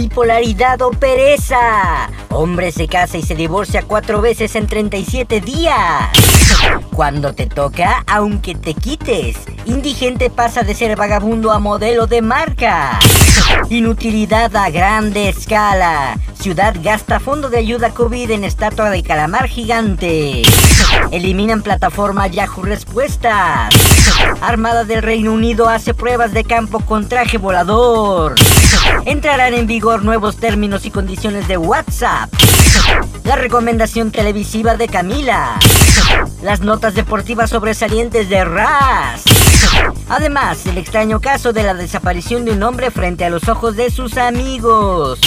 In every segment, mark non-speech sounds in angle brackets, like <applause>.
Bipolaridad o pereza. Hombre se casa y se divorcia cuatro veces en 37 días. Cuando te toca, aunque te quites. Indigente pasa de ser vagabundo a modelo de marca. Inutilidad a grande escala. Ciudad gasta fondo de ayuda COVID en estatua de calamar gigante. Eliminan plataforma Yahoo Respuestas. Armada del Reino Unido hace pruebas de campo con traje volador. Entrarán en vigor nuevos términos y condiciones de WhatsApp. La recomendación televisiva de Camila. Las notas deportivas sobresalientes de Raz. Además, el extraño caso de la desaparición de un hombre frente a los ojos de sus amigos.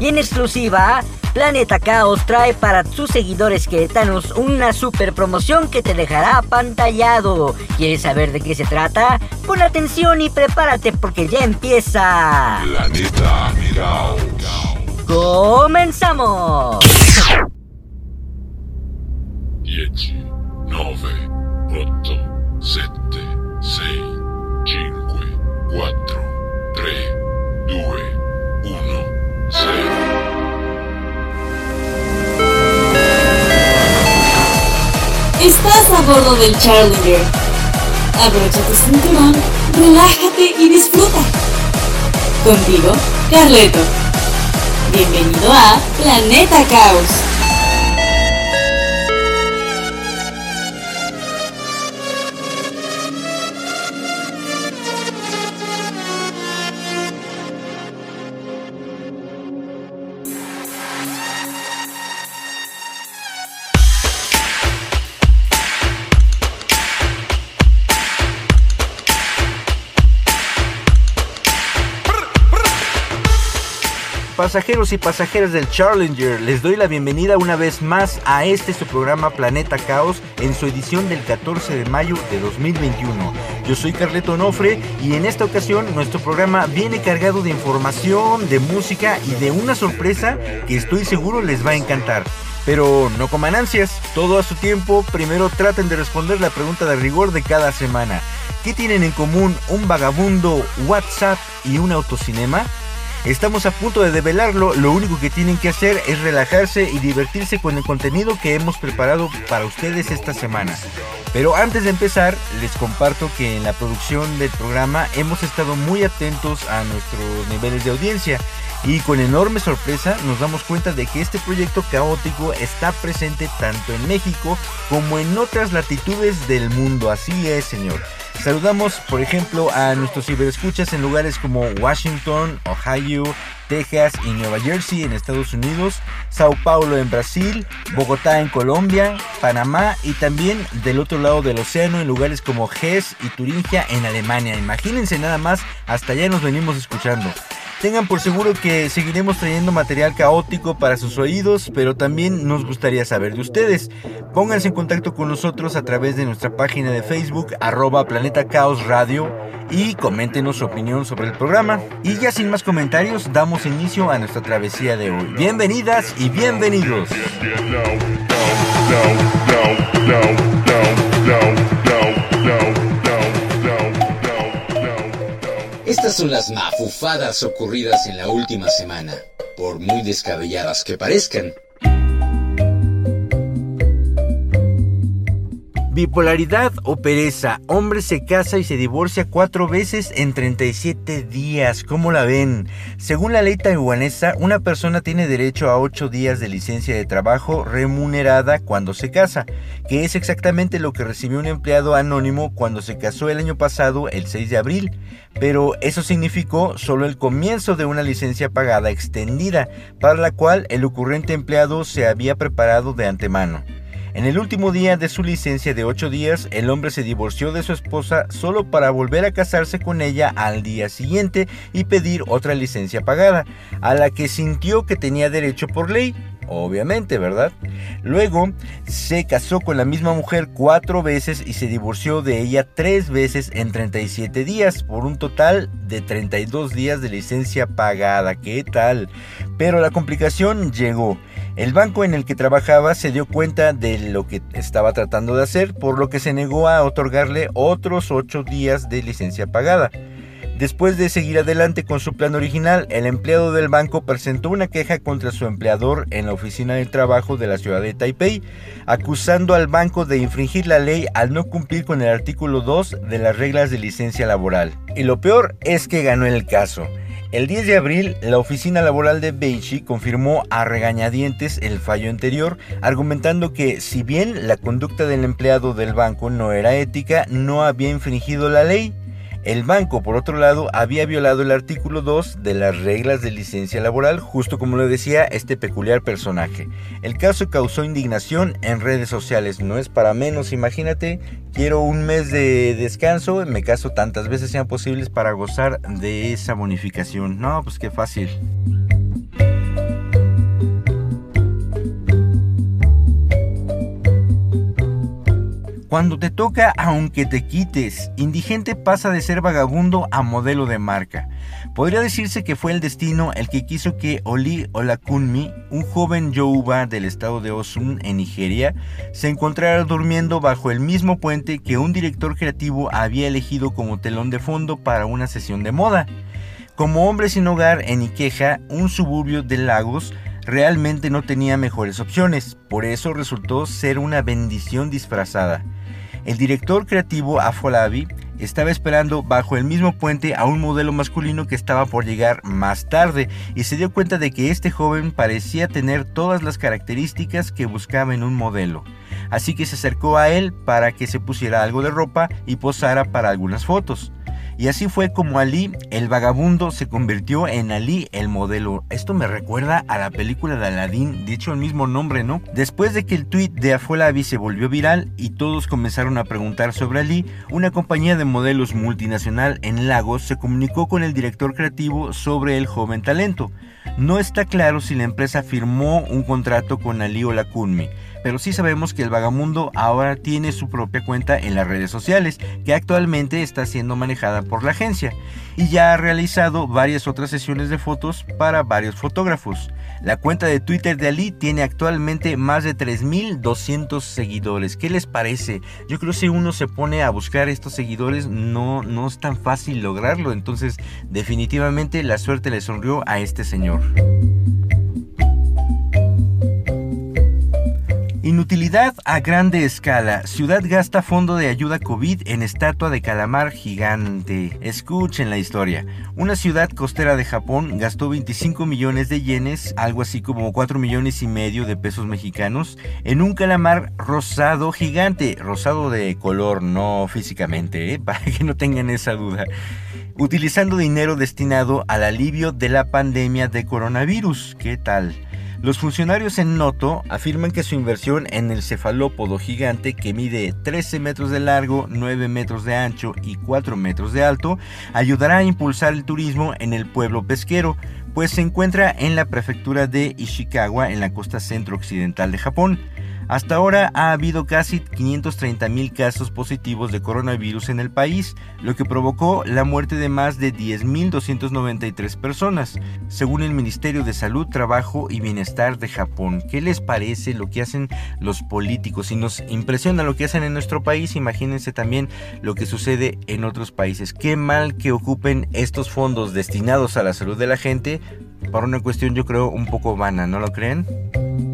Y en exclusiva, Planeta Caos trae para sus seguidores queretanos una super promoción que te dejará apantallado. ¿Quieres saber de qué se trata? Pon atención y prepárate porque ya empieza. Planeta Caos. ¡Comenzamos! 10, 9, 8, 7, 6, 5, 4, 3, 2, 1, 0. Estás a bordo del Challenger. Abrocha tu cinturón, relájate y disfruta. Contigo, Carleto. Bienvenido a Planeta Caos. Pasajeros y pasajeras del Challenger, les doy la bienvenida una vez más a este su programa Planeta Caos en su edición del 14 de mayo de 2021. Yo soy Carleto Nofre y en esta ocasión nuestro programa viene cargado de información, de música y de una sorpresa que estoy seguro les va a encantar. Pero no coman ansias, todo a su tiempo, primero traten de responder la pregunta de rigor de cada semana. ¿Qué tienen en común un vagabundo, WhatsApp y un autocinema? Estamos a punto de develarlo, lo único que tienen que hacer es relajarse y divertirse con el contenido que hemos preparado para ustedes esta semana. Pero antes de empezar, les comparto que en la producción del programa hemos estado muy atentos a nuestros niveles de audiencia y con enorme sorpresa nos damos cuenta de que este proyecto caótico está presente tanto en México como en otras latitudes del mundo. Así es, señor. Saludamos, por ejemplo, a nuestros ciberescuchas en lugares como Washington, Ohio, Texas y Nueva Jersey en Estados Unidos, Sao Paulo en Brasil, Bogotá en Colombia, Panamá y también del otro lado del océano en lugares como Hesse y Turingia en Alemania. Imagínense nada más, hasta allá nos venimos escuchando. Tengan por seguro que seguiremos trayendo material caótico para sus oídos, pero también nos gustaría saber de ustedes. Pónganse en contacto con nosotros a través de nuestra página de Facebook, arroba Planeta Caos Radio, y coméntenos su opinión sobre el programa. Y ya sin más comentarios, damos inicio a nuestra travesía de hoy. Bienvenidas y bienvenidos. Estas son las mafufadas ocurridas en la última semana, por muy descabelladas que parezcan. Bipolaridad o pereza. Hombre se casa y se divorcia cuatro veces en 37 días. ¿Cómo la ven? Según la ley taiwanesa, una persona tiene derecho a 8 días de licencia de trabajo remunerada cuando se casa, que es exactamente lo que recibió un empleado anónimo cuando se casó el año pasado, el 6 de abril. Pero eso significó solo el comienzo de una licencia pagada extendida, para la cual el ocurrente empleado se había preparado de antemano. En el último día de su licencia de 8 días, el hombre se divorció de su esposa solo para volver a casarse con ella al día siguiente y pedir otra licencia pagada, a la que sintió que tenía derecho por ley, obviamente, ¿verdad? Luego se casó con la misma mujer cuatro veces y se divorció de ella tres veces en 37 días, por un total de 32 días de licencia pagada. ¿Qué tal? Pero la complicación llegó. El banco en el que trabajaba se dio cuenta de lo que estaba tratando de hacer, por lo que se negó a otorgarle otros ocho días de licencia pagada. Después de seguir adelante con su plan original, el empleado del banco presentó una queja contra su empleador en la oficina del trabajo de la ciudad de Taipei, acusando al banco de infringir la ley al no cumplir con el artículo 2 de las reglas de licencia laboral. Y lo peor es que ganó el caso. El 10 de abril, la oficina laboral de Beichi confirmó a regañadientes el fallo anterior, argumentando que si bien la conducta del empleado del banco no era ética, no había infringido la ley. El banco, por otro lado, había violado el artículo 2 de las reglas de licencia laboral, justo como lo decía este peculiar personaje. El caso causó indignación en redes sociales, no es para menos, imagínate, quiero un mes de descanso, me caso tantas veces sean posibles para gozar de esa bonificación. No, pues qué fácil. Cuando te toca, aunque te quites, indigente pasa de ser vagabundo a modelo de marca. Podría decirse que fue el destino el que quiso que Oli Olakunmi, un joven Yoruba del estado de Osun en Nigeria, se encontrara durmiendo bajo el mismo puente que un director creativo había elegido como telón de fondo para una sesión de moda. Como hombre sin hogar en Ikeja, un suburbio de Lagos, realmente no tenía mejores opciones, por eso resultó ser una bendición disfrazada. El director creativo Afolabi estaba esperando bajo el mismo puente a un modelo masculino que estaba por llegar más tarde y se dio cuenta de que este joven parecía tener todas las características que buscaba en un modelo. Así que se acercó a él para que se pusiera algo de ropa y posara para algunas fotos. Y así fue como Ali, el vagabundo, se convirtió en Ali, el modelo. Esto me recuerda a la película de Aladdin, dicho el mismo nombre, ¿no? Después de que el tweet de Afolabi se volvió viral y todos comenzaron a preguntar sobre Ali, una compañía de modelos multinacional en Lagos se comunicó con el director creativo sobre el joven talento. No está claro si la empresa firmó un contrato con Ali Olakunmi, pero sí sabemos que el vagamundo ahora tiene su propia cuenta en las redes sociales, que actualmente está siendo manejada por la agencia, y ya ha realizado varias otras sesiones de fotos para varios fotógrafos. La cuenta de Twitter de Ali tiene actualmente más de 3.200 seguidores. ¿Qué les parece? Yo creo que si uno se pone a buscar estos seguidores no, no es tan fácil lograrlo, entonces definitivamente la suerte le sonrió a este señor. Inutilidad a grande escala. Ciudad gasta fondo de ayuda COVID en estatua de calamar gigante. Escuchen la historia. Una ciudad costera de Japón gastó 25 millones de yenes, algo así como 4 millones y medio de pesos mexicanos, en un calamar rosado gigante. Rosado de color, no físicamente, ¿eh? <laughs> para que no tengan esa duda. Utilizando dinero destinado al alivio de la pandemia de coronavirus. ¿Qué tal? Los funcionarios en Noto afirman que su inversión en el cefalópodo gigante que mide 13 metros de largo, 9 metros de ancho y 4 metros de alto ayudará a impulsar el turismo en el pueblo pesquero, pues se encuentra en la prefectura de Ishikawa en la costa centro-occidental de Japón. Hasta ahora ha habido casi 530 mil casos positivos de coronavirus en el país, lo que provocó la muerte de más de 10.293 personas, según el Ministerio de Salud, Trabajo y Bienestar de Japón. ¿Qué les parece lo que hacen los políticos? Si nos impresiona lo que hacen en nuestro país, imagínense también lo que sucede en otros países. Qué mal que ocupen estos fondos destinados a la salud de la gente para una cuestión yo creo un poco vana, ¿no lo creen?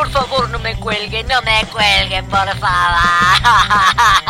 Por favor, no me cuelguen, no me cuelguen, por favor. <laughs>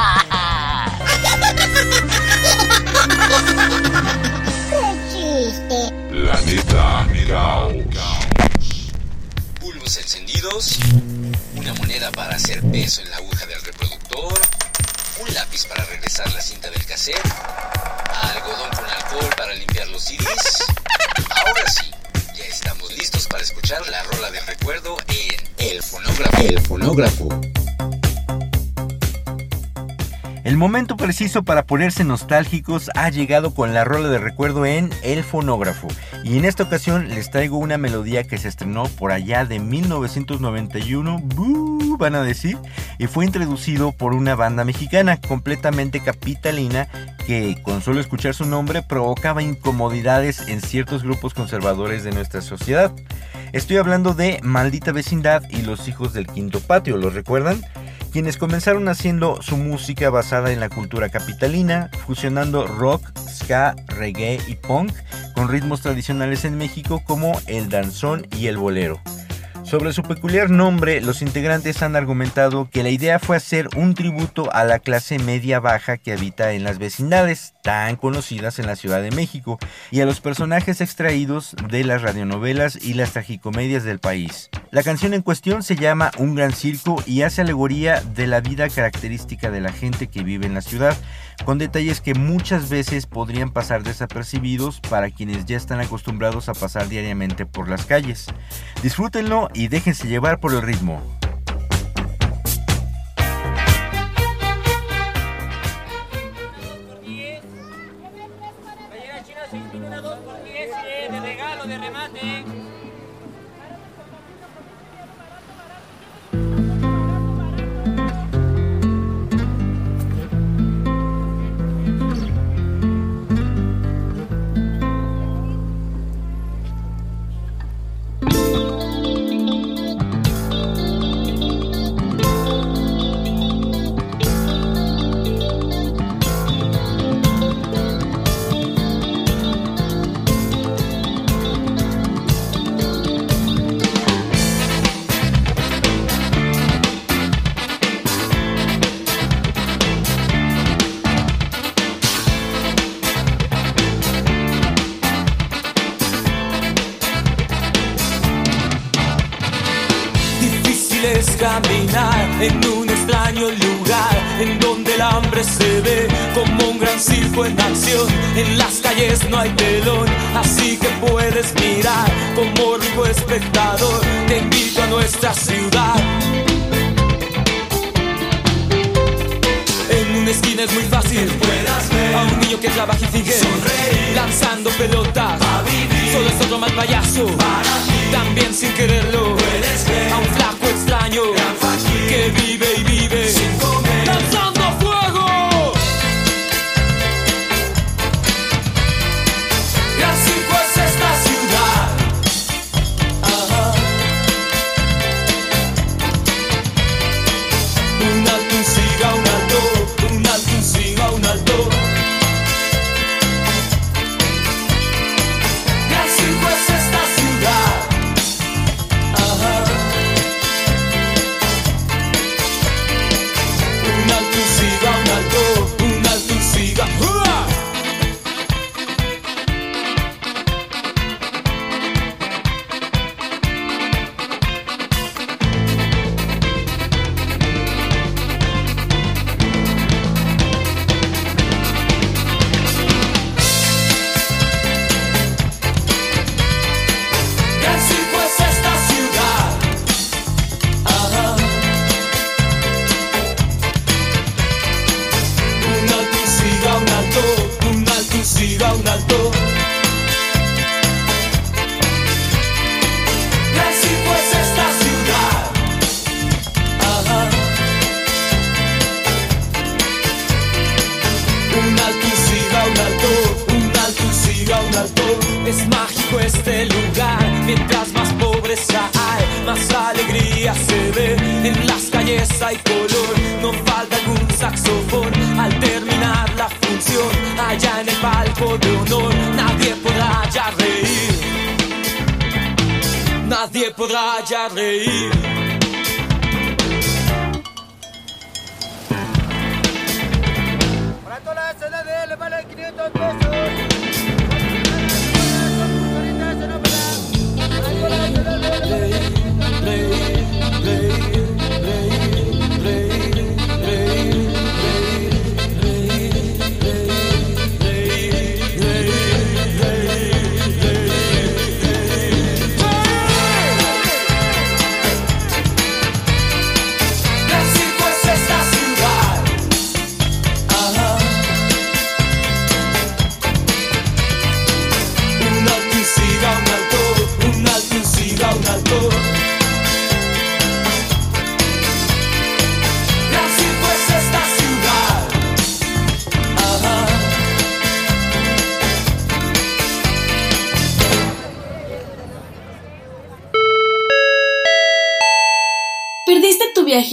momento preciso para ponerse nostálgicos ha llegado con la rola de recuerdo en El Fonógrafo. Y en esta ocasión les traigo una melodía que se estrenó por allá de 1991, ¡Bú! van a decir, y fue introducido por una banda mexicana completamente capitalina que con solo escuchar su nombre provocaba incomodidades en ciertos grupos conservadores de nuestra sociedad. Estoy hablando de Maldita Vecindad y Los Hijos del Quinto Patio, ¿los recuerdan? Quienes comenzaron haciendo su música basada en la cultura capitalina, fusionando rock, ska, reggae y punk con ritmos tradicionales en México como el danzón y el bolero. Sobre su peculiar nombre, los integrantes han argumentado que la idea fue hacer un tributo a la clase media baja que habita en las vecindades, tan conocidas en la Ciudad de México, y a los personajes extraídos de las radionovelas y las tragicomedias del país. La canción en cuestión se llama Un gran circo y hace alegoría de la vida característica de la gente que vive en la ciudad, con detalles que muchas veces podrían pasar desapercibidos para quienes ya están acostumbrados a pasar diariamente por las calles. Disfrútenlo déjense llevar por el ritmo. Te invito a nuestra ciudad. En una esquina es muy fácil. A un niño que trabaja y sigue lanzando pelotas. Solo es otro mal payaso, también sin quererlo. A un flaco extraño. Que vive y vive. Lanzando este mientras más pobreza hay, más alegría se ve. En las calles hay color, no falta algún saxofón. Al terminar la función, allá en el palco de honor, nadie podrá ya reír. Nadie podrá ya reír. El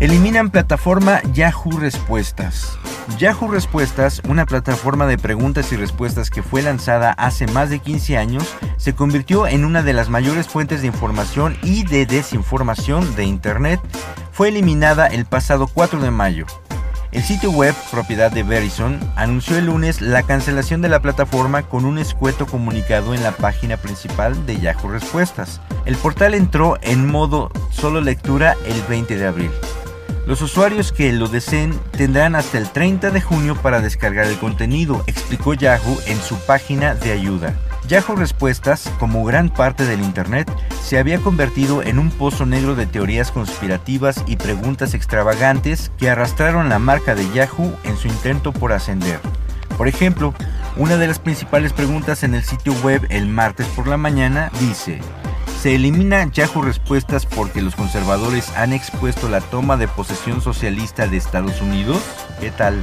Eliminan plataforma Yahoo Respuestas. Yahoo Respuestas, una plataforma de preguntas y respuestas que fue lanzada hace más de 15 años, se convirtió en una de las mayores fuentes de información y de desinformación de Internet. Fue eliminada el pasado 4 de mayo. El sitio web, propiedad de Verizon, anunció el lunes la cancelación de la plataforma con un escueto comunicado en la página principal de Yahoo Respuestas. El portal entró en modo solo lectura el 20 de abril. Los usuarios que lo deseen tendrán hasta el 30 de junio para descargar el contenido, explicó Yahoo en su página de ayuda. Yahoo Respuestas, como gran parte del Internet, se había convertido en un pozo negro de teorías conspirativas y preguntas extravagantes que arrastraron la marca de Yahoo en su intento por ascender. Por ejemplo, una de las principales preguntas en el sitio web el martes por la mañana dice, ¿se elimina Yahoo Respuestas porque los conservadores han expuesto la toma de posesión socialista de Estados Unidos? ¿Qué tal?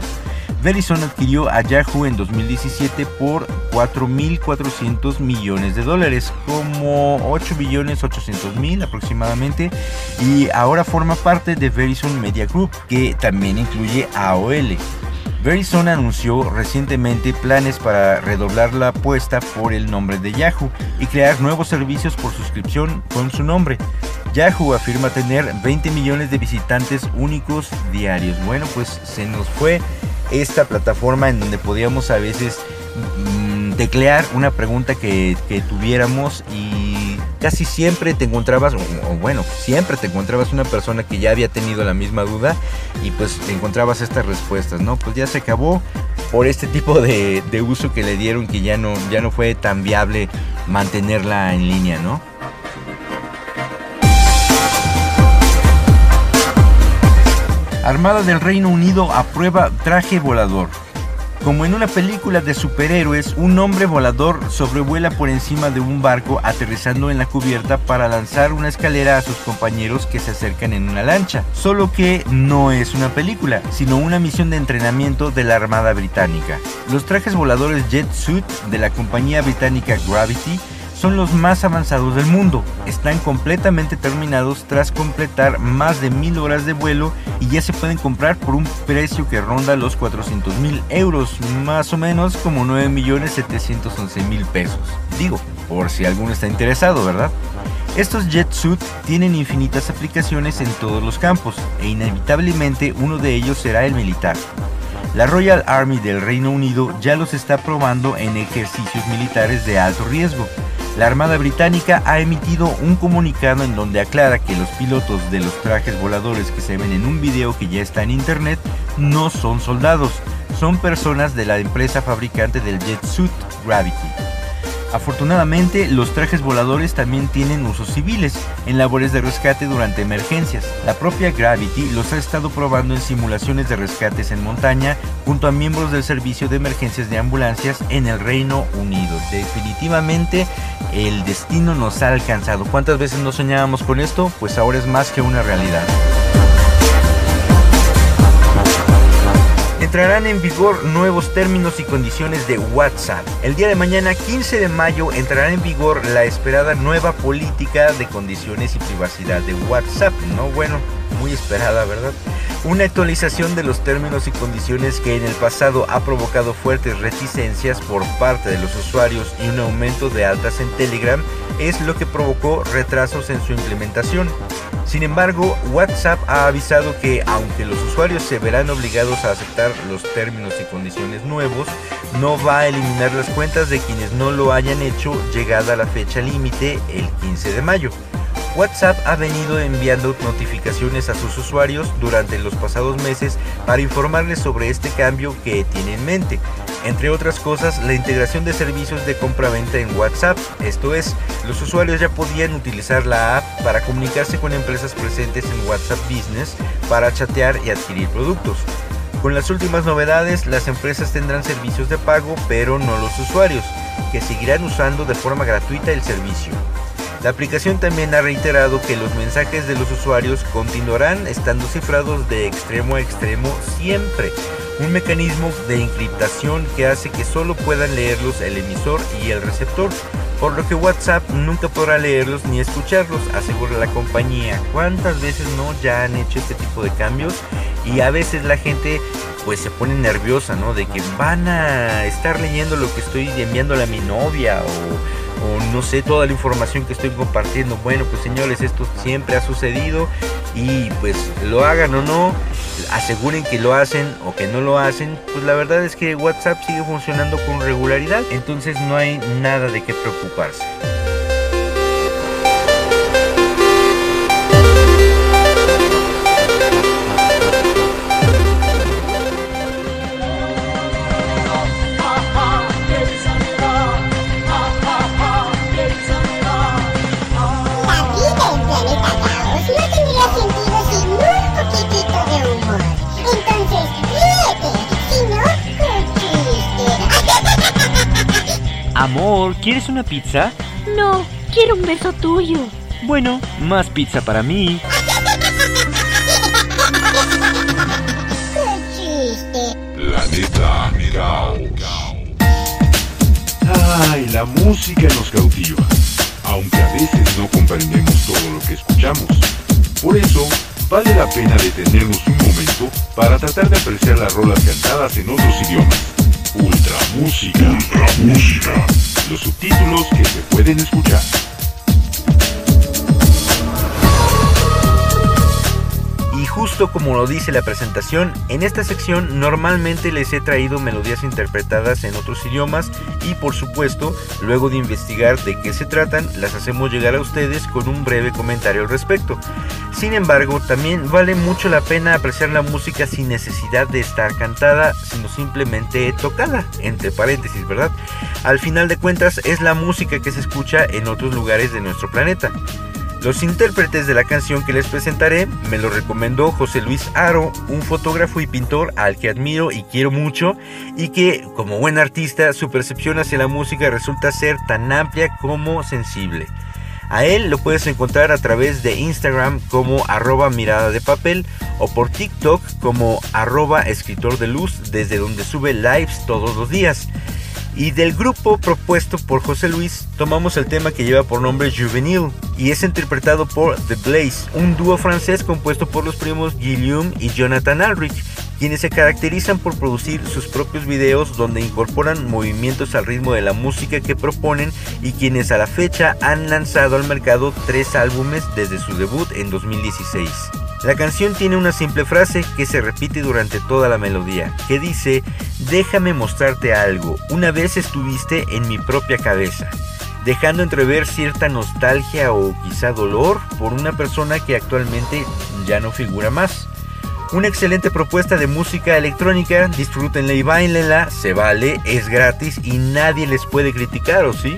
Verizon adquirió a Yahoo en 2017 por 4.400 millones de dólares, como 8 billones 800 mil aproximadamente, y ahora forma parte de Verizon Media Group, que también incluye AOL. Verizon anunció recientemente planes para redoblar la apuesta por el nombre de Yahoo y crear nuevos servicios por suscripción con su nombre. Yahoo afirma tener 20 millones de visitantes únicos diarios. Bueno, pues se nos fue esta plataforma en donde podíamos a veces mm, teclear una pregunta que, tuviéramos y casi siempre te encontrabas, o, bueno, siempre te encontrabas una persona que ya había tenido la misma duda y pues encontrabas estas respuestas, ¿no? Pues ya se acabó por este tipo de, de uso que le dieron que ya no, ya no fue tan viable mantenerla en línea, ¿no? Armada del Reino Unido aprueba traje volador. Como en una película de superhéroes, un hombre volador sobrevuela por encima de un barco aterrizando en la cubierta para lanzar una escalera a sus compañeros que se acercan en una lancha. Solo que no es una película, sino una misión de entrenamiento de la Armada Británica. Los trajes voladores Jet Suit de la compañía británica Gravity son los más avanzados del mundo. Están completamente terminados tras completar más de mil horas de vuelo y ya se pueden comprar por un precio que ronda los 400 mil euros, más o menos como 9 millones 711 mil pesos. Digo, por si alguno está interesado, ¿verdad? Estos jet suit tienen infinitas aplicaciones en todos los campos e inevitablemente uno de ellos será el militar. La Royal Army del Reino Unido ya los está probando en ejercicios militares de alto riesgo. La Armada Británica ha emitido un comunicado en donde aclara que los pilotos de los trajes voladores que se ven en un video que ya está en internet no son soldados, son personas de la empresa fabricante del jet suit Gravity. Afortunadamente, los trajes voladores también tienen usos civiles en labores de rescate durante emergencias. La propia Gravity los ha estado probando en simulaciones de rescates en montaña junto a miembros del servicio de emergencias de ambulancias en el Reino Unido. Definitivamente el destino nos ha alcanzado. ¿Cuántas veces no soñábamos con esto? Pues ahora es más que una realidad. Entrarán en vigor nuevos términos y condiciones de WhatsApp. El día de mañana, 15 de mayo, entrará en vigor la esperada nueva política de condiciones y privacidad de WhatsApp. No, bueno, muy esperada, ¿verdad? Una actualización de los términos y condiciones que en el pasado ha provocado fuertes reticencias por parte de los usuarios y un aumento de altas en Telegram es lo que provocó retrasos en su implementación. Sin embargo, WhatsApp ha avisado que aunque los usuarios se verán obligados a aceptar los términos y condiciones nuevos, no va a eliminar las cuentas de quienes no lo hayan hecho llegada la fecha límite el 15 de mayo. WhatsApp ha venido enviando notificaciones a sus usuarios durante los pasados meses para informarles sobre este cambio que tiene en mente. Entre otras cosas, la integración de servicios de compra-venta en WhatsApp, esto es, los usuarios ya podían utilizar la app para comunicarse con empresas presentes en WhatsApp Business para chatear y adquirir productos. Con las últimas novedades, las empresas tendrán servicios de pago, pero no los usuarios, que seguirán usando de forma gratuita el servicio. La aplicación también ha reiterado que los mensajes de los usuarios continuarán estando cifrados de extremo a extremo siempre. Un mecanismo de encriptación que hace que solo puedan leerlos el emisor y el receptor, por lo que WhatsApp nunca podrá leerlos ni escucharlos, asegura la compañía. ¿Cuántas veces no ya han hecho este tipo de cambios? Y a veces la gente pues se pone nerviosa, ¿no? De que van a estar leyendo lo que estoy enviándole a mi novia o o no sé toda la información que estoy compartiendo. Bueno, pues señores, esto siempre ha sucedido y pues lo hagan o no, aseguren que lo hacen o que no lo hacen, pues la verdad es que WhatsApp sigue funcionando con regularidad, entonces no hay nada de qué preocuparse. Amor, ¿quieres una pizza? No, quiero un beso tuyo. Bueno, más pizza para mí. ¡Qué chiste! Planeta Caos. Ay, la música nos cautiva, aunque a veces no comprendemos todo lo que escuchamos. Por eso, vale la pena detenernos un momento para tratar de apreciar las rolas cantadas en otros idiomas. Ultra Música. Ultra Música. Los subtítulos que se pueden escuchar. Justo como lo dice la presentación, en esta sección normalmente les he traído melodías interpretadas en otros idiomas y por supuesto, luego de investigar de qué se tratan, las hacemos llegar a ustedes con un breve comentario al respecto. Sin embargo, también vale mucho la pena apreciar la música sin necesidad de estar cantada, sino simplemente tocada, entre paréntesis, ¿verdad? Al final de cuentas es la música que se escucha en otros lugares de nuestro planeta. Los intérpretes de la canción que les presentaré me lo recomendó José Luis Aro, un fotógrafo y pintor al que admiro y quiero mucho y que como buen artista su percepción hacia la música resulta ser tan amplia como sensible. A él lo puedes encontrar a través de Instagram como arroba mirada de papel o por TikTok como arroba escritor de luz desde donde sube lives todos los días. Y del grupo propuesto por José Luis tomamos el tema que lleva por nombre Juvenil y es interpretado por The Blaze, un dúo francés compuesto por los primos Guillaume y Jonathan Alrich, quienes se caracterizan por producir sus propios videos donde incorporan movimientos al ritmo de la música que proponen y quienes a la fecha han lanzado al mercado tres álbumes desde su debut en 2016. La canción tiene una simple frase que se repite durante toda la melodía, que dice, déjame mostrarte algo, una vez estuviste en mi propia cabeza, dejando entrever cierta nostalgia o quizá dolor por una persona que actualmente ya no figura más. Una excelente propuesta de música electrónica, disfrútenla y bailenla, se vale, es gratis y nadie les puede criticar, ¿o sí?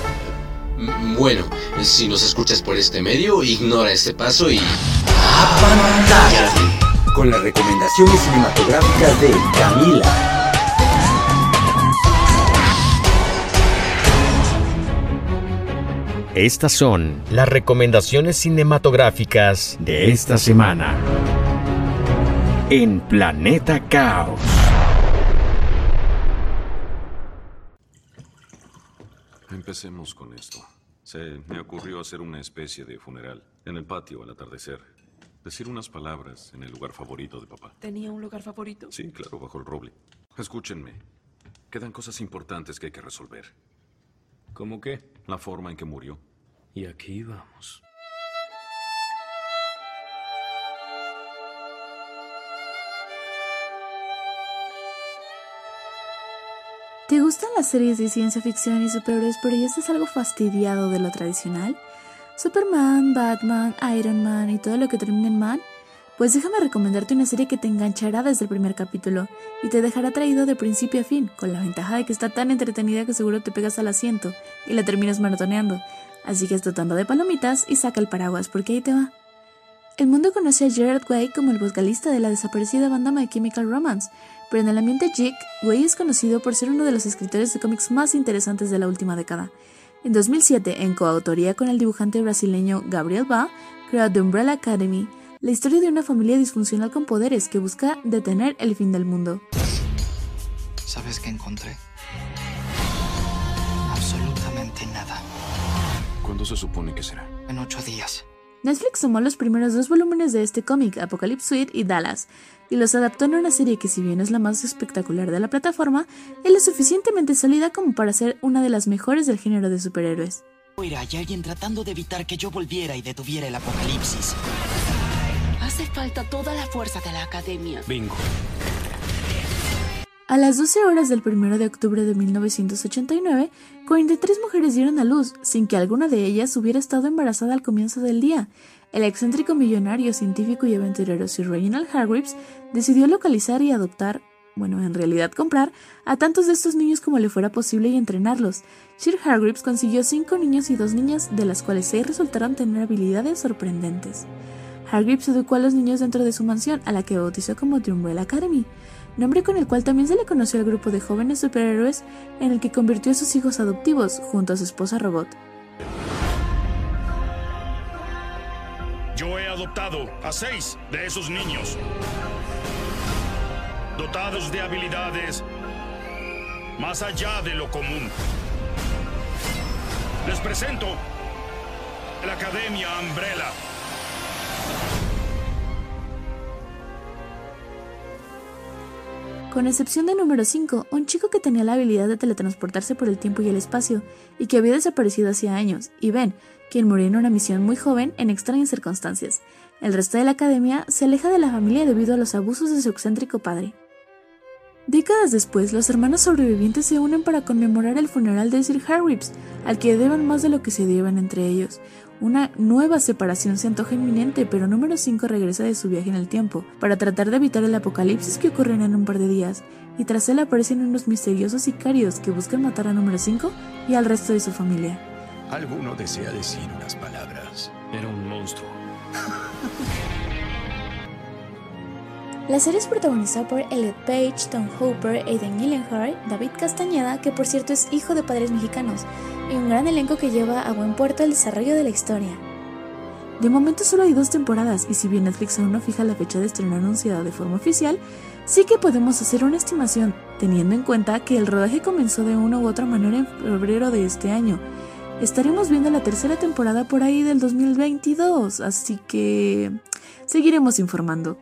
Bueno, si nos escuchas por este medio, ignora este paso y... ¡Apantállate! Con las recomendaciones cinematográficas de Camila. Estas son las recomendaciones cinematográficas de esta semana. En Planeta Caos. Empecemos con esto. Se me ocurrió hacer una especie de funeral en el patio al atardecer. Decir unas palabras en el lugar favorito de papá. ¿Tenía un lugar favorito? Sí, claro, bajo el roble. Escúchenme. Quedan cosas importantes que hay que resolver. ¿Cómo qué? La forma en que murió. Y aquí vamos. Series de ciencia ficción y superhéroes pero ya estás algo fastidiado de lo tradicional? Superman, Batman, Iron Man y todo lo que termina en man? Pues déjame recomendarte una serie que te enganchará desde el primer capítulo y te dejará traído de principio a fin, con la ventaja de que está tan entretenida que seguro te pegas al asiento y la terminas maratoneando. Así que es de palomitas y saca el paraguas porque ahí te va. El mundo conoce a Gerard Way como el vocalista de la desaparecida banda My Chemical Romance, pero en el ambiente geek, Way es conocido por ser uno de los escritores de cómics más interesantes de la última década. En 2007, en coautoría con el dibujante brasileño Gabriel Ba, creó The Umbrella Academy, la historia de una familia disfuncional con poderes que busca detener el fin del mundo. ¿Sabes qué encontré? Absolutamente nada. ¿Cuándo se supone que será? En ocho días. Netflix tomó los primeros dos volúmenes de este cómic, Apocalypse Suite y Dallas, y los adaptó en una serie que si bien es la más espectacular de la plataforma, es lo suficientemente sólida como para ser una de las mejores del género de superhéroes. Hay alguien tratando de evitar que yo volviera y detuviera el apocalipsis. Hace falta toda la fuerza de la academia. Bingo. A las 12 horas del 1 de octubre de 1989, 43 mujeres dieron a luz, sin que alguna de ellas hubiera estado embarazada al comienzo del día. El excéntrico millonario, científico y aventurero Sir Reginald Hargreaves decidió localizar y adoptar, bueno, en realidad comprar, a tantos de estos niños como le fuera posible y entrenarlos. Sir Hargreaves consiguió 5 niños y 2 niñas, de las cuales 6 resultaron tener habilidades sorprendentes. Hargreaves educó a los niños dentro de su mansión, a la que bautizó como The Academy nombre con el cual también se le conoció al grupo de jóvenes superhéroes en el que convirtió a sus hijos adoptivos junto a su esposa robot. Yo he adoptado a seis de esos niños, dotados de habilidades más allá de lo común. Les presento la Academia Umbrella. Con excepción de número 5, un chico que tenía la habilidad de teletransportarse por el tiempo y el espacio, y que había desaparecido hacía años, y Ben, quien murió en una misión muy joven en extrañas circunstancias. El resto de la academia se aleja de la familia debido a los abusos de su excéntrico padre. Décadas después, los hermanos sobrevivientes se unen para conmemorar el funeral de Sir Harrips, al que deben más de lo que se deben entre ellos, una nueva separación se antoja inminente, pero número 5 regresa de su viaje en el tiempo, para tratar de evitar el apocalipsis que ocurrirá en un par de días, y tras él aparecen unos misteriosos sicarios que buscan matar a número 5 y al resto de su familia. Alguno desea decir unas palabras. Era un monstruo. <laughs> La serie es protagonizada por Elliot Page, Tom Hooper, Aidan Gillenhart, David Castañeda, que por cierto es hijo de padres mexicanos, y un gran elenco que lleva a buen puerto el desarrollo de la historia. De momento solo hay dos temporadas y si bien Netflix aún no fija la fecha de estreno anunciada de forma oficial, sí que podemos hacer una estimación teniendo en cuenta que el rodaje comenzó de una u otra manera en febrero de este año. Estaremos viendo la tercera temporada por ahí del 2022, así que seguiremos informando.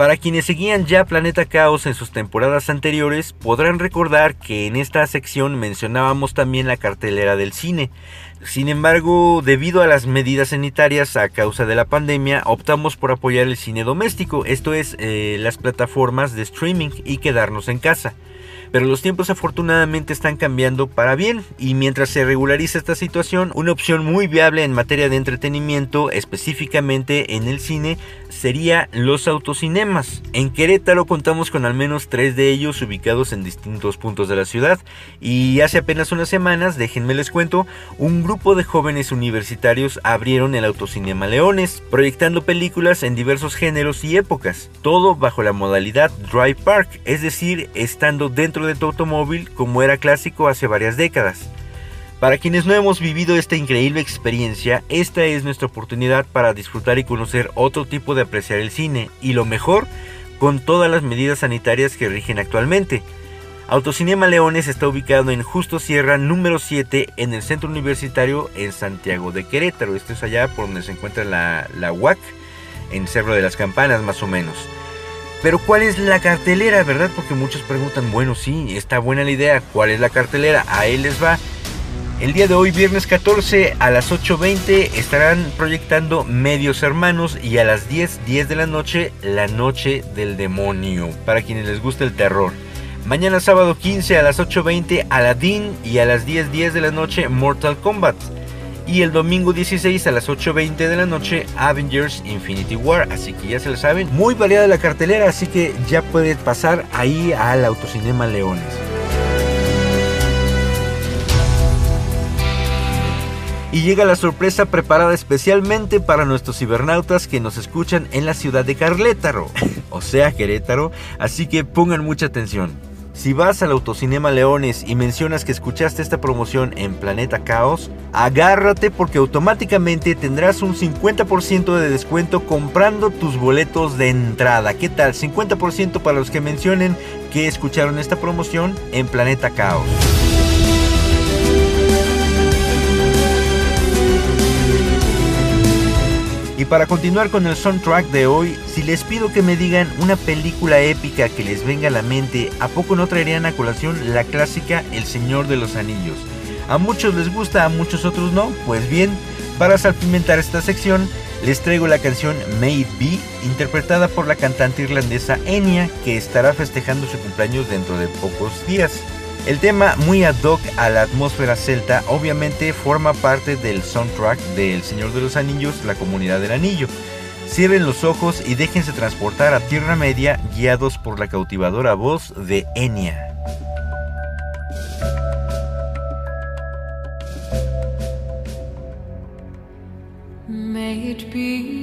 Para quienes seguían ya Planeta Caos en sus temporadas anteriores, podrán recordar que en esta sección mencionábamos también la cartelera del cine. Sin embargo, debido a las medidas sanitarias a causa de la pandemia, optamos por apoyar el cine doméstico, esto es, eh, las plataformas de streaming y quedarnos en casa. Pero los tiempos afortunadamente están cambiando para bien y mientras se regulariza esta situación, una opción muy viable en materia de entretenimiento, específicamente en el cine, sería los autocinemas. En Querétaro contamos con al menos tres de ellos ubicados en distintos puntos de la ciudad y hace apenas unas semanas, déjenme les cuento, un grupo de jóvenes universitarios abrieron el Autocinema Leones, proyectando películas en diversos géneros y épocas, todo bajo la modalidad Drive Park, es decir, estando dentro de tu automóvil como era clásico hace varias décadas. Para quienes no hemos vivido esta increíble experiencia, esta es nuestra oportunidad para disfrutar y conocer otro tipo de apreciar el cine, y lo mejor, con todas las medidas sanitarias que rigen actualmente. Autocinema Leones está ubicado en Justo Sierra número 7 en el centro universitario en Santiago de Querétaro. Esto es allá por donde se encuentra la, la UAC, en Cerro de las Campanas más o menos. Pero ¿cuál es la cartelera, verdad? Porque muchos preguntan, bueno, sí, está buena la idea, ¿cuál es la cartelera? A él les va. El día de hoy, viernes 14, a las 8.20 estarán proyectando Medios Hermanos y a las 10, 10 de la noche, La Noche del Demonio, para quienes les gusta el terror. Mañana sábado 15 a las 8.20 Aladdin y a las 10.10 10 de la noche Mortal Kombat. Y el domingo 16 a las 8.20 de la noche Avengers Infinity War. Así que ya se lo saben. Muy variada la cartelera, así que ya puede pasar ahí al Autocinema Leones. Y llega la sorpresa preparada especialmente para nuestros cibernautas que nos escuchan en la ciudad de Carlétaro, o sea Querétaro, así que pongan mucha atención. Si vas al Autocinema Leones y mencionas que escuchaste esta promoción en Planeta Caos, agárrate porque automáticamente tendrás un 50% de descuento comprando tus boletos de entrada. ¿Qué tal? 50% para los que mencionen que escucharon esta promoción en Planeta Caos. Y para continuar con el soundtrack de hoy, si les pido que me digan una película épica que les venga a la mente, ¿a poco no traerían a colación la clásica El Señor de los Anillos? A muchos les gusta, a muchos otros no. Pues bien, para salpimentar esta sección, les traigo la canción May Be, interpretada por la cantante irlandesa Enya, que estará festejando su cumpleaños dentro de pocos días. El tema, muy ad hoc a la atmósfera celta, obviamente forma parte del soundtrack de El Señor de los Anillos, La Comunidad del Anillo. Cierren los ojos y déjense transportar a Tierra Media guiados por la cautivadora voz de Enya. to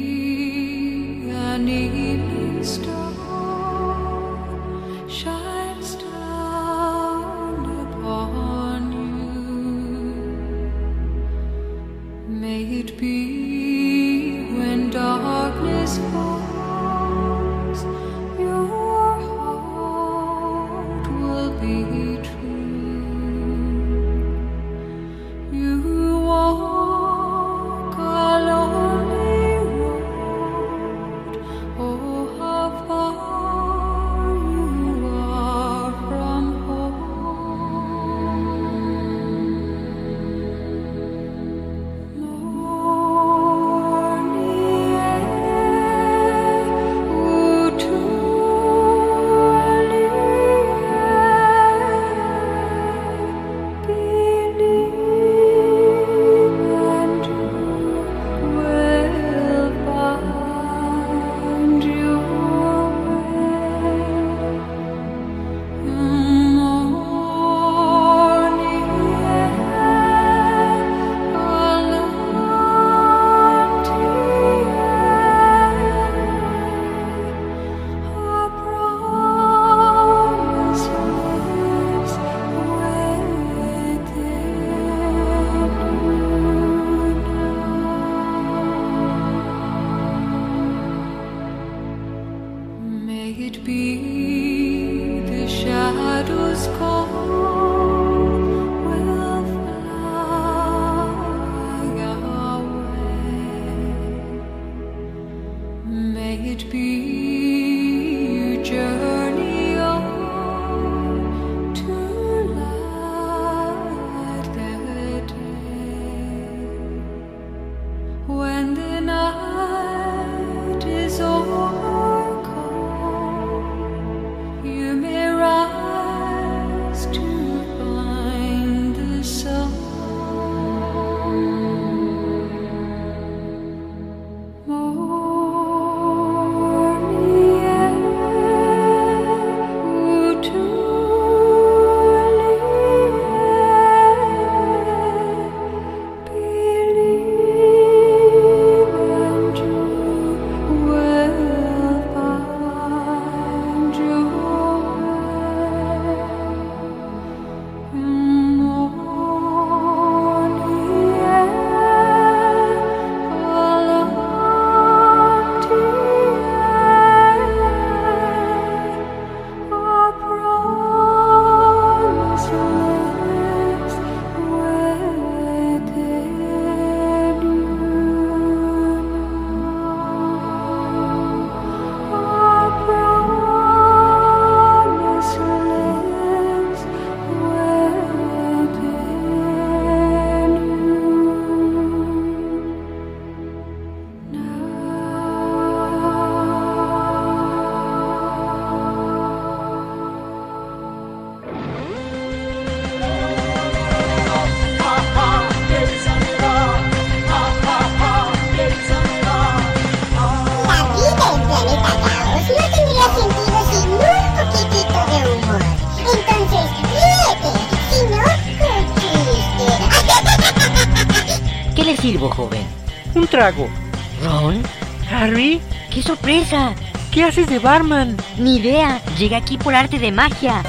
haces de barman? Ni idea. Llegué aquí por arte de magia.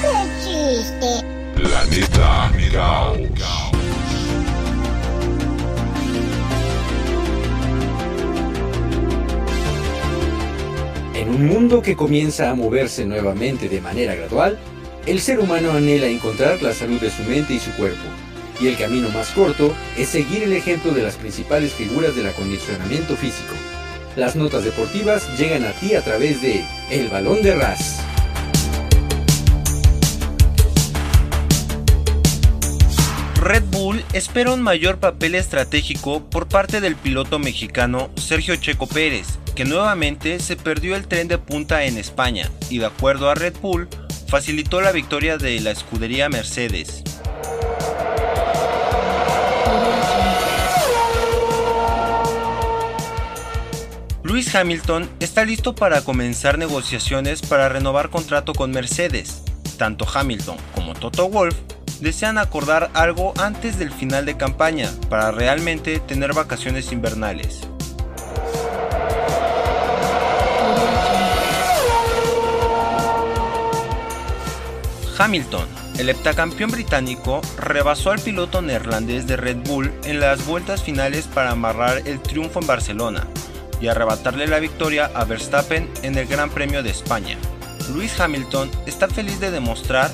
¡Qué chiste! Planeta Caos. En un mundo que comienza a moverse nuevamente de manera gradual, el ser humano anhela encontrar la salud de su mente y su cuerpo. Y el camino más corto es seguir el ejemplo de las principales figuras del acondicionamiento físico. Las notas deportivas llegan a ti a través de El Balón de Ras. Red Bull espera un mayor papel estratégico por parte del piloto mexicano Sergio Checo Pérez, que nuevamente se perdió el tren de punta en España y de acuerdo a Red Bull facilitó la victoria de la escudería Mercedes. Lewis Hamilton está listo para comenzar negociaciones para renovar contrato con Mercedes. Tanto Hamilton como Toto Wolff desean acordar algo antes del final de campaña para realmente tener vacaciones invernales. Hamilton, el heptacampeón británico, rebasó al piloto neerlandés de Red Bull en las vueltas finales para amarrar el triunfo en Barcelona y arrebatarle la victoria a Verstappen en el Gran Premio de España. Lewis Hamilton está feliz de demostrar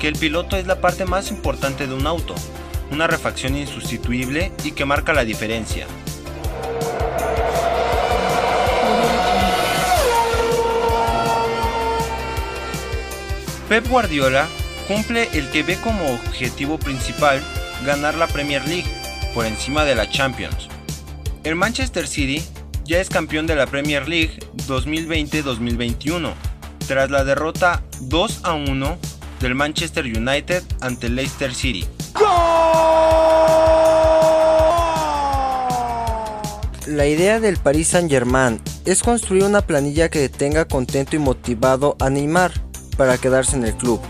que el piloto es la parte más importante de un auto, una refacción insustituible y que marca la diferencia. Pep Guardiola cumple el que ve como objetivo principal ganar la Premier League por encima de la Champions. El Manchester City ya es campeón de la Premier League 2020-2021 tras la derrota 2 a 1 del Manchester United ante Leicester City. La idea del Paris Saint-Germain es construir una planilla que tenga contento y motivado a Neymar para quedarse en el club,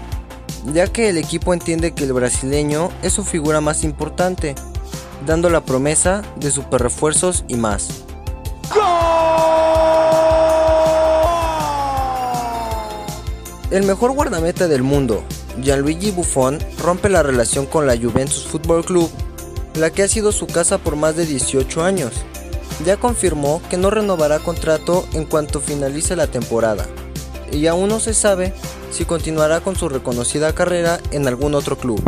ya que el equipo entiende que el brasileño es su figura más importante, dando la promesa de super refuerzos y más. El mejor guardameta del mundo, Gianluigi Buffon, rompe la relación con la Juventus Football Club, la que ha sido su casa por más de 18 años. Ya confirmó que no renovará contrato en cuanto finalice la temporada, y aún no se sabe si continuará con su reconocida carrera en algún otro club.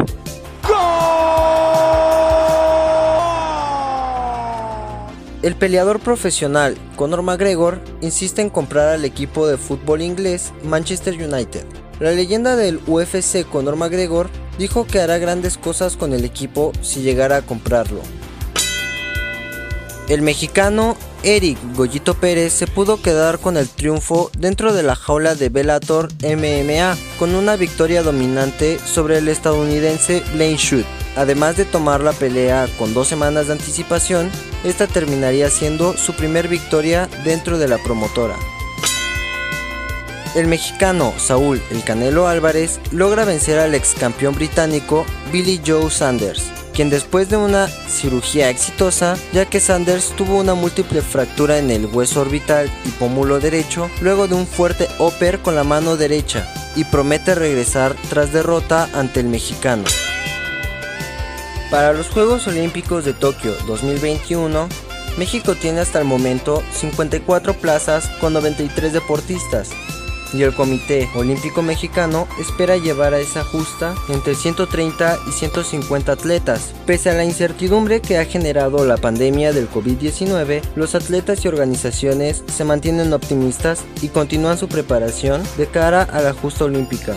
El peleador profesional Conor McGregor insiste en comprar al equipo de fútbol inglés Manchester United. La leyenda del UFC Conor McGregor dijo que hará grandes cosas con el equipo si llegara a comprarlo. El mexicano Eric Goyito Pérez se pudo quedar con el triunfo dentro de la jaula de Bellator MMA con una victoria dominante sobre el estadounidense Blaine Shoot. Además de tomar la pelea con dos semanas de anticipación, esta terminaría siendo su primer victoria dentro de la promotora. El mexicano Saúl El Canelo Álvarez logra vencer al ex campeón británico Billy Joe Sanders, quien después de una cirugía exitosa, ya que Sanders tuvo una múltiple fractura en el hueso orbital y pómulo derecho, luego de un fuerte upper con la mano derecha, y promete regresar tras derrota ante el mexicano. Para los Juegos Olímpicos de Tokio 2021, México tiene hasta el momento 54 plazas con 93 deportistas, y el Comité Olímpico Mexicano espera llevar a esa justa entre 130 y 150 atletas. Pese a la incertidumbre que ha generado la pandemia del COVID-19, los atletas y organizaciones se mantienen optimistas y continúan su preparación de cara a la justa olímpica.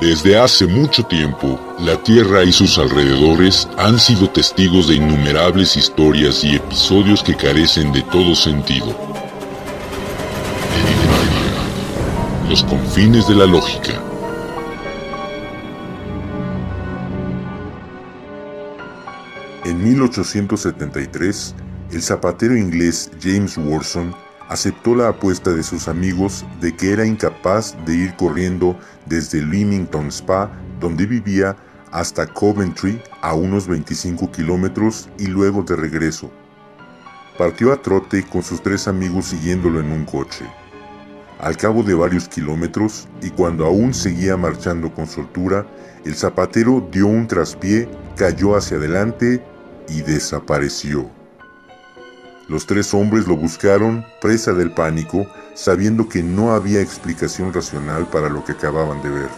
Desde hace mucho tiempo, la Tierra y sus alrededores han sido testigos de innumerables historias y episodios que carecen de todo sentido. Los confines de la lógica. En 1873, el zapatero inglés James Warson aceptó la apuesta de sus amigos de que era incapaz de ir corriendo desde Leamington Spa, donde vivía, hasta Coventry, a unos 25 kilómetros, y luego de regreso. Partió a trote con sus tres amigos siguiéndolo en un coche. Al cabo de varios kilómetros, y cuando aún seguía marchando con soltura, el zapatero dio un traspié, cayó hacia adelante y desapareció. Los tres hombres lo buscaron, presa del pánico, sabiendo que no había explicación racional para lo que acababan de ver.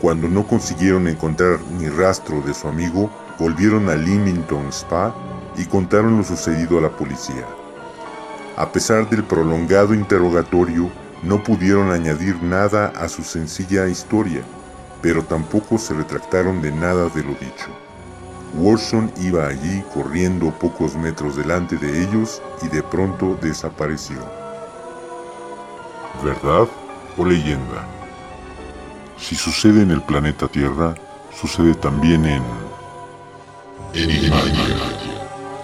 Cuando no consiguieron encontrar ni rastro de su amigo, volvieron a Leamington Spa y contaron lo sucedido a la policía. A pesar del prolongado interrogatorio, no pudieron añadir nada a su sencilla historia, pero tampoco se retractaron de nada de lo dicho. Warson iba allí corriendo pocos metros delante de ellos y de pronto desapareció. ¿Verdad o leyenda? Si sucede en el planeta Tierra, sucede también en... Enigmatia.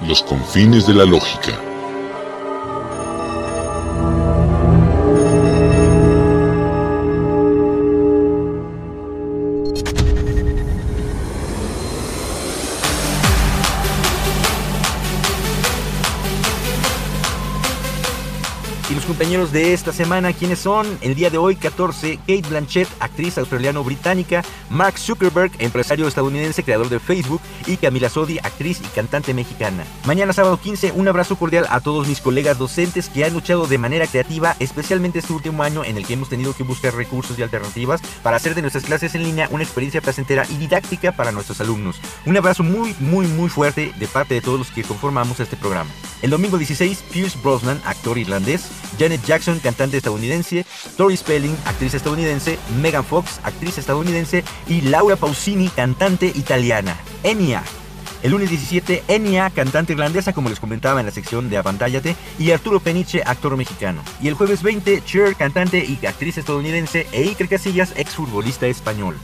Los confines de la lógica. Compañeros de esta semana, ¿quiénes son? El día de hoy, 14, Kate Blanchett, actriz australiano-británica, Mark Zuckerberg, empresario estadounidense, creador de Facebook, y Camila Sodi, actriz y cantante mexicana. Mañana, sábado 15, un abrazo cordial a todos mis colegas docentes que han luchado de manera creativa, especialmente este último año en el que hemos tenido que buscar recursos y alternativas para hacer de nuestras clases en línea una experiencia placentera y didáctica para nuestros alumnos. Un abrazo muy, muy, muy fuerte de parte de todos los que conformamos este programa. El domingo 16, Pierce Brosnan, actor irlandés, Janet Jackson, cantante estadounidense, Tori Spelling, actriz estadounidense, Megan Fox, actriz estadounidense y Laura Pausini, cantante italiana. Enya. El lunes 17, Enya, cantante irlandesa, como les comentaba en la sección de Avantállate, y Arturo Peniche, actor mexicano. Y el jueves 20, Cher, cantante y actriz estadounidense, e Iker Casillas, exfutbolista español.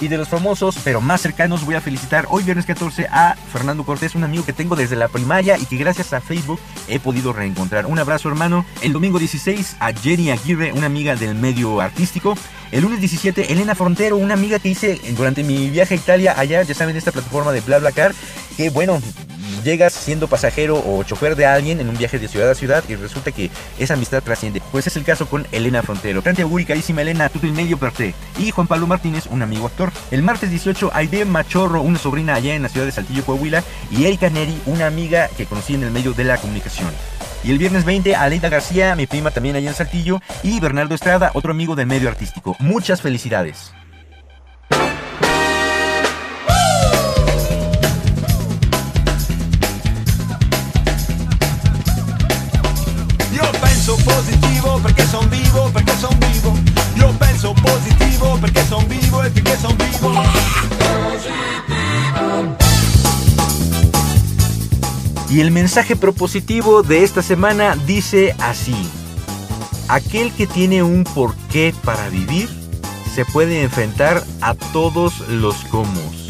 Y de los famosos, pero más cercanos, voy a felicitar hoy viernes 14 a Fernando Cortés, un amigo que tengo desde la primaria y que gracias a Facebook he podido reencontrar. Un abrazo hermano. El domingo 16 a Jenny Aguirre, una amiga del medio artístico. El lunes 17, Elena Frontero, una amiga que hice durante mi viaje a Italia, allá, ya saben, esta plataforma de BlaBlaCar, que bueno, llegas siendo pasajero o chofer de alguien en un viaje de ciudad a ciudad y resulta que esa amistad trasciende. Pues es el caso con Elena Frontero. Grande auguri, carísima Elena, tutto il medio per te. Y Juan Pablo Martínez, un amigo actor. El martes 18, Aide Machorro, una sobrina allá en la ciudad de Saltillo, Coahuila. Y Erika Neri, una amiga que conocí en el medio de la comunicación. Y el viernes 20, Aleida García, mi prima también allá en Saltillo. Y Bernardo Estrada, otro amigo del medio artístico. Muchas felicidades. Positivo perché son vivo, perché son son vivo. Y el mensaje propositivo de esta semana dice así. Aquel que tiene un porqué para vivir se puede enfrentar a todos los comos.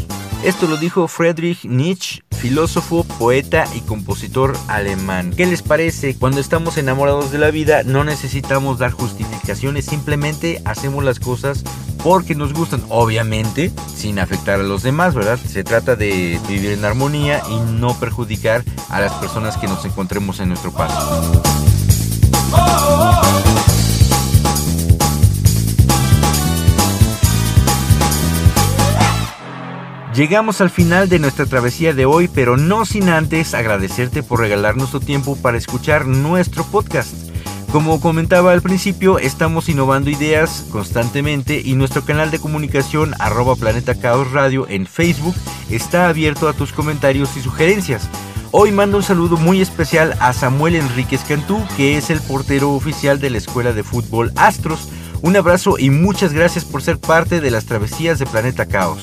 Esto lo dijo Friedrich Nietzsche, filósofo, poeta y compositor alemán. ¿Qué les parece? Cuando estamos enamorados de la vida no necesitamos dar justificaciones, simplemente hacemos las cosas porque nos gustan, obviamente sin afectar a los demás, ¿verdad? Se trata de vivir en armonía y no perjudicar a las personas que nos encontremos en nuestro paso. Llegamos al final de nuestra travesía de hoy, pero no sin antes agradecerte por regalarnos tu tiempo para escuchar nuestro podcast. Como comentaba al principio, estamos innovando ideas constantemente y nuestro canal de comunicación arroba Planeta Caos Radio en Facebook está abierto a tus comentarios y sugerencias. Hoy mando un saludo muy especial a Samuel Enríquez Cantú, que es el portero oficial de la Escuela de Fútbol Astros, Un abrazo y muchas gracias por ser parte de las travesías de Planeta Caos.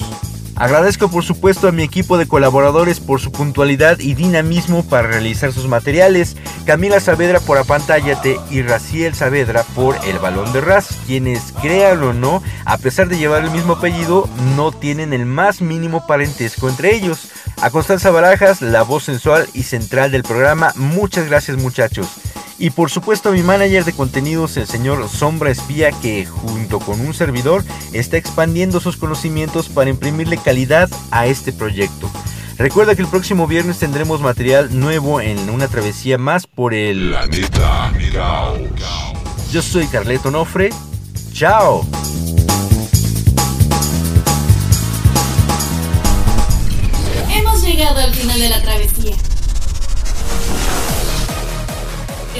Agradezco por supuesto a mi equipo de colaboradores por su puntualidad y dinamismo para realizar sus materiales, Camila Saavedra por Apantállate y Raciel Saavedra por El Balón de Raz, quienes, créanlo o no, a pesar de llevar el mismo apellido, no tienen el más mínimo parentesco entre ellos. A Constanza Barajas, la voz sensual y central del programa, muchas gracias muchachos. Y por supuesto a mi manager de contenidos, el señor Sombra Espía, que junto con un servidor está expandiendo sus conocimientos para imprimirle calidad a este proyecto. Recuerda que el próximo viernes tendremos material nuevo en una travesía más por el Planeta. Yo soy Carleto Nofre. Chao. Hemos llegado al final de la travesía.